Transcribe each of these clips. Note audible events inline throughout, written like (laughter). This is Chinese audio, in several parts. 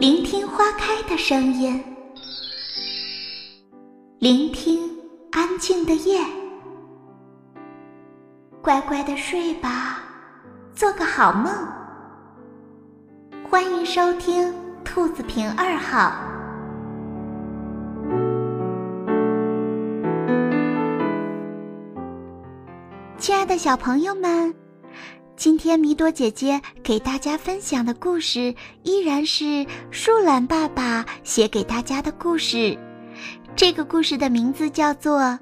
聆听花开的声音，聆听安静的夜，乖乖的睡吧，做个好梦。欢迎收听兔子瓶二号。亲爱的小朋友们。今天米朵姐姐给大家分享的故事依然是树懒爸爸写给大家的故事。这个故事的名字叫做《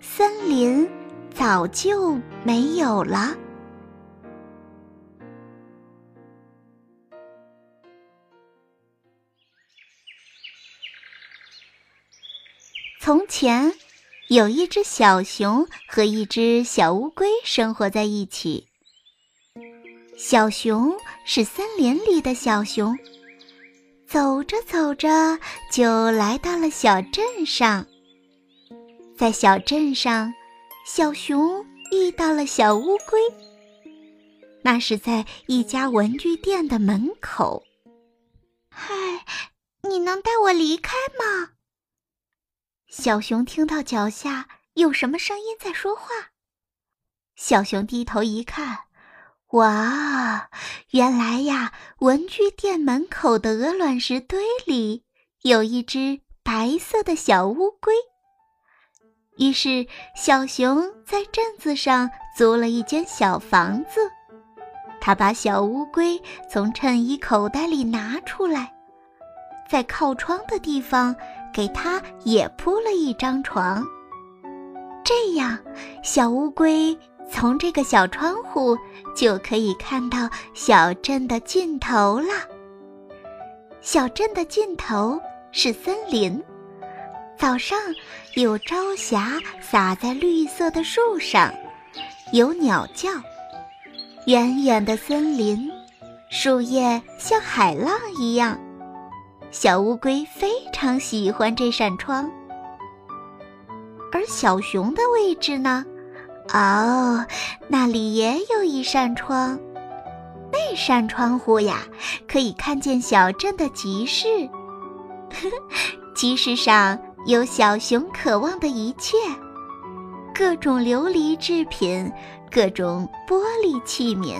森林早就没有了》。从前，有一只小熊和一只小乌龟生活在一起。小熊是森林里的小熊，走着走着就来到了小镇上。在小镇上，小熊遇到了小乌龟。那是在一家文具店的门口。嗨，你能带我离开吗？小熊听到脚下有什么声音在说话。小熊低头一看。哇，原来呀，文具店门口的鹅卵石堆里有一只白色的小乌龟。于是，小熊在镇子上租了一间小房子。他把小乌龟从衬衣口袋里拿出来，在靠窗的地方给它也铺了一张床。这样，小乌龟。从这个小窗户就可以看到小镇的尽头了。小镇的尽头是森林，早上有朝霞洒在绿色的树上，有鸟叫。远远的森林，树叶像海浪一样。小乌龟非常喜欢这扇窗，而小熊的位置呢？哦，那里也有一扇窗，那扇窗户呀，可以看见小镇的集市。(laughs) 集市上有小熊渴望的一切，各种琉璃制品，各种玻璃器皿，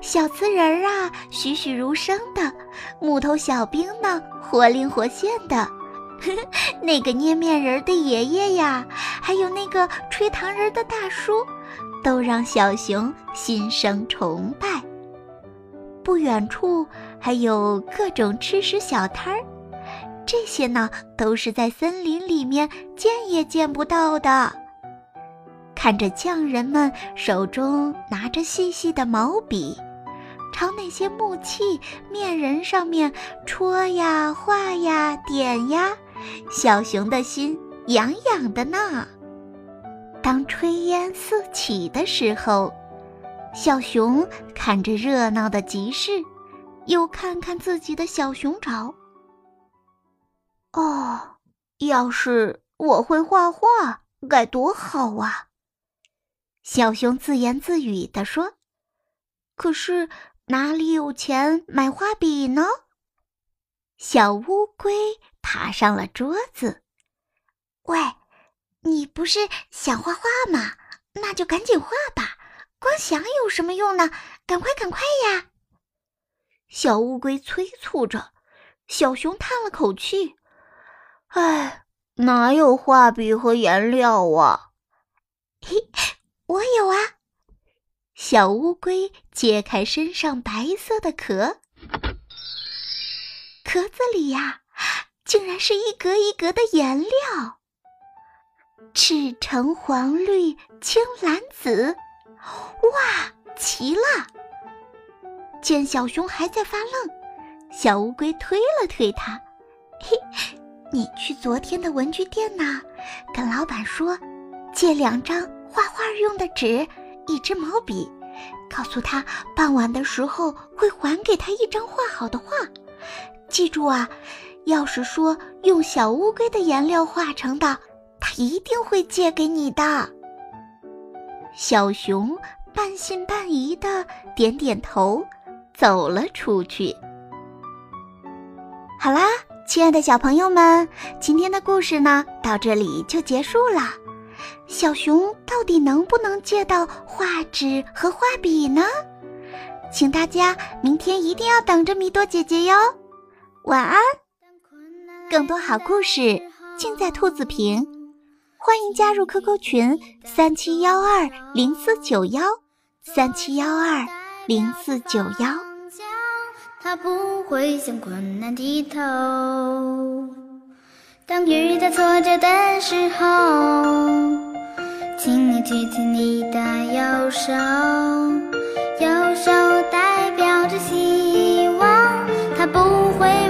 小瓷人儿啊，栩栩如生的；木头小兵呢，活灵活现的。(laughs) 那个捏面人的爷爷呀，还有那个吹糖人的大叔，都让小熊心生崇拜。不远处还有各种吃食小摊儿，这些呢都是在森林里面见也见不到的。看着匠人们手中拿着细细的毛笔，朝那些木器面人上面戳呀、画呀、点呀。小熊的心痒痒的呢。当炊烟四起的时候，小熊看着热闹的集市，又看看自己的小熊爪。哦，要是我会画画，该多好啊！小熊自言自语地说。可是哪里有钱买画笔呢？小乌龟。爬上了桌子。喂，你不是想画画吗？那就赶紧画吧，光想有什么用呢？赶快，赶快呀！小乌龟催促着。小熊叹了口气：“哎，哪有画笔和颜料啊？” (laughs) 嘿，我有啊！小乌龟揭开身上白色的壳，壳子里呀。竟然是一格一格的颜料，赤橙黄绿青蓝紫，哇，齐了！见小熊还在发愣，小乌龟推了推他：“嘿，你去昨天的文具店呐，跟老板说，借两张画画用的纸，一支毛笔，告诉他傍晚的时候会还给他一张画好的画。记住啊！”要是说用小乌龟的颜料画成的，他一定会借给你的。小熊半信半疑的点点头，走了出去。好啦，亲爱的小朋友们，今天的故事呢到这里就结束了。小熊到底能不能借到画纸和画笔呢？请大家明天一定要等着米多姐姐哟。晚安。更多好故事尽在兔子瓶，欢迎加入 QQ 群三七幺二零四九幺三七幺二零四九幺。他不会向困难低头，当遇到挫折的时候，请你举起你的右手，右手代表着希望，它不会。